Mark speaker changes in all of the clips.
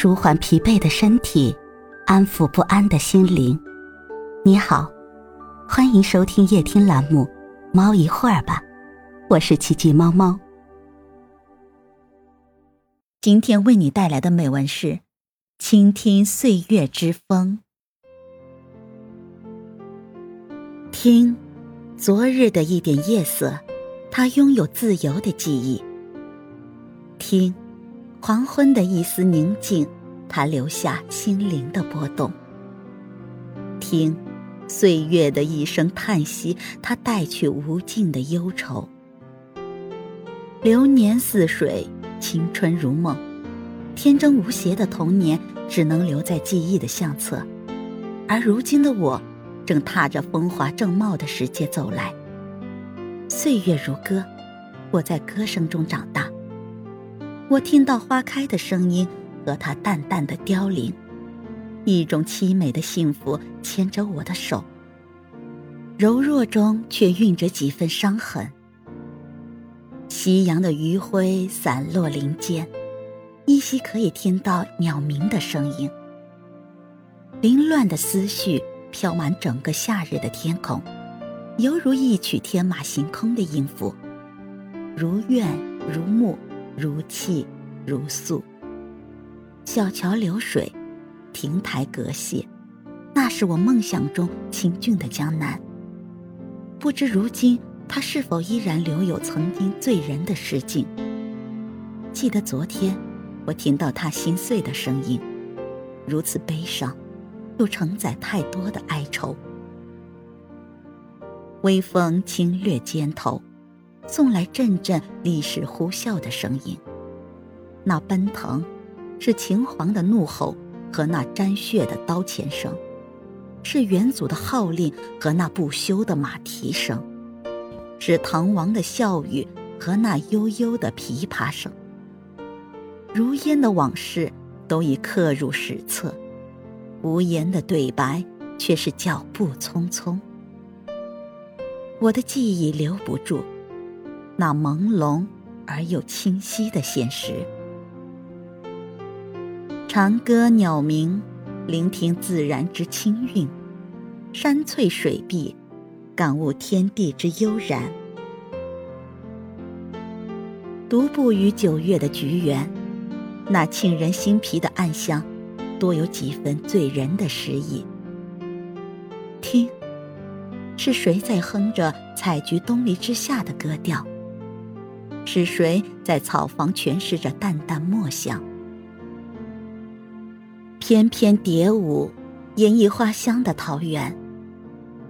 Speaker 1: 舒缓疲惫的身体，安抚不安的心灵。你好，欢迎收听夜听栏目《猫一会儿吧》，我是奇迹猫猫。今天为你带来的美文是：倾听岁月之风。听，昨日的一点夜色，它拥有自由的记忆。听。黄昏的一丝宁静，它留下心灵的波动。听，岁月的一声叹息，它带去无尽的忧愁。流年似水，青春如梦，天真无邪的童年只能留在记忆的相册，而如今的我，正踏着风华正茂的时节走来。岁月如歌，我在歌声中长大。我听到花开的声音和它淡淡的凋零，一种凄美的幸福牵着我的手，柔弱中却蕴着几分伤痕。夕阳的余晖散落林间，依稀可以听到鸟鸣的声音。凌乱的思绪飘满整个夏日的天空，犹如一曲天马行空的音符，如怨如慕。如泣如诉，小桥流水，亭台阁榭，那是我梦想中清俊的江南。不知如今他是否依然留有曾经醉人的诗境？记得昨天，我听到他心碎的声音，如此悲伤，又承载太多的哀愁。微风轻掠肩头。送来阵阵历史呼啸的声音，那奔腾，是秦皇的怒吼和那沾血的刀钱声，是元祖的号令和那不休的马蹄声，是唐王的笑语和那悠悠的琵琶声。如烟的往事都已刻入史册，无言的对白却是脚步匆匆。我的记忆留不住。那朦胧而又清晰的现实。长歌鸟鸣，聆听自然之清韵；山翠水碧，感悟天地之悠然。独步于九月的菊园，那沁人心脾的暗香，多有几分醉人的诗意。听，是谁在哼着“采菊东篱之下”的歌调？是谁在草房诠释着淡淡墨香？翩翩蝶舞，演绎花香的桃源；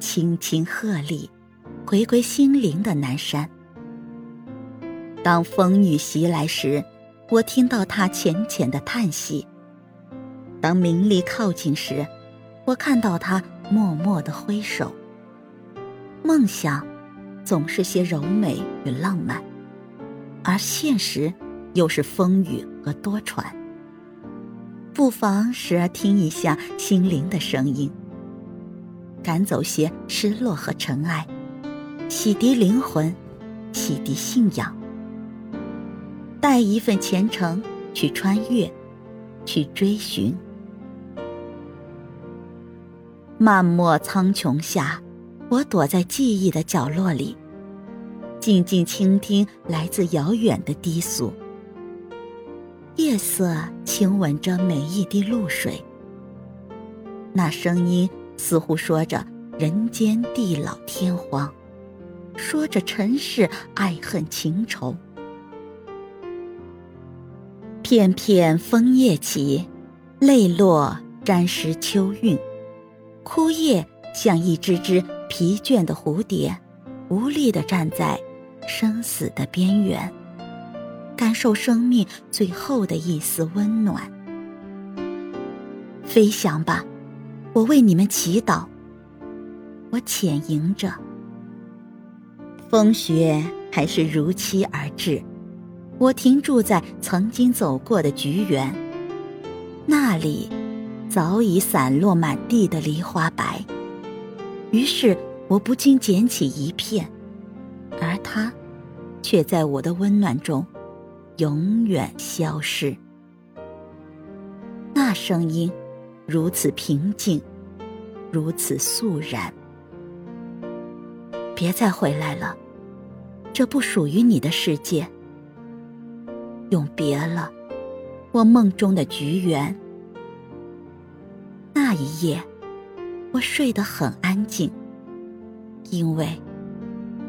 Speaker 1: 轻轻鹤唳，回归心灵的南山。当风雨袭来时，我听到他浅浅的叹息；当名利靠近时，我看到他默默的挥手。梦想，总是些柔美与浪漫。而现实，又是风雨和多舛。不妨时而听一下心灵的声音，赶走些失落和尘埃，洗涤灵魂，洗涤信仰。带一份虔诚去穿越，去追寻。漫漠苍穹下，我躲在记忆的角落里。静静倾听来自遥远的低诉，夜色亲吻着每一滴露水。那声音似乎说着人间地老天荒，说着尘世爱恨情仇。片片枫叶起，泪落沾湿秋韵，枯叶像一只只疲倦的蝴蝶，无力地站在。生死的边缘，感受生命最后的一丝温暖。飞翔吧，我为你们祈祷。我潜吟着，风雪还是如期而至。我停驻在曾经走过的菊园，那里早已散落满地的梨花白。于是，我不禁捡起一片。他，却在我的温暖中，永远消失。那声音如此平静，如此肃然。别再回来了，这不属于你的世界。永别了，我梦中的菊园。那一夜，我睡得很安静，因为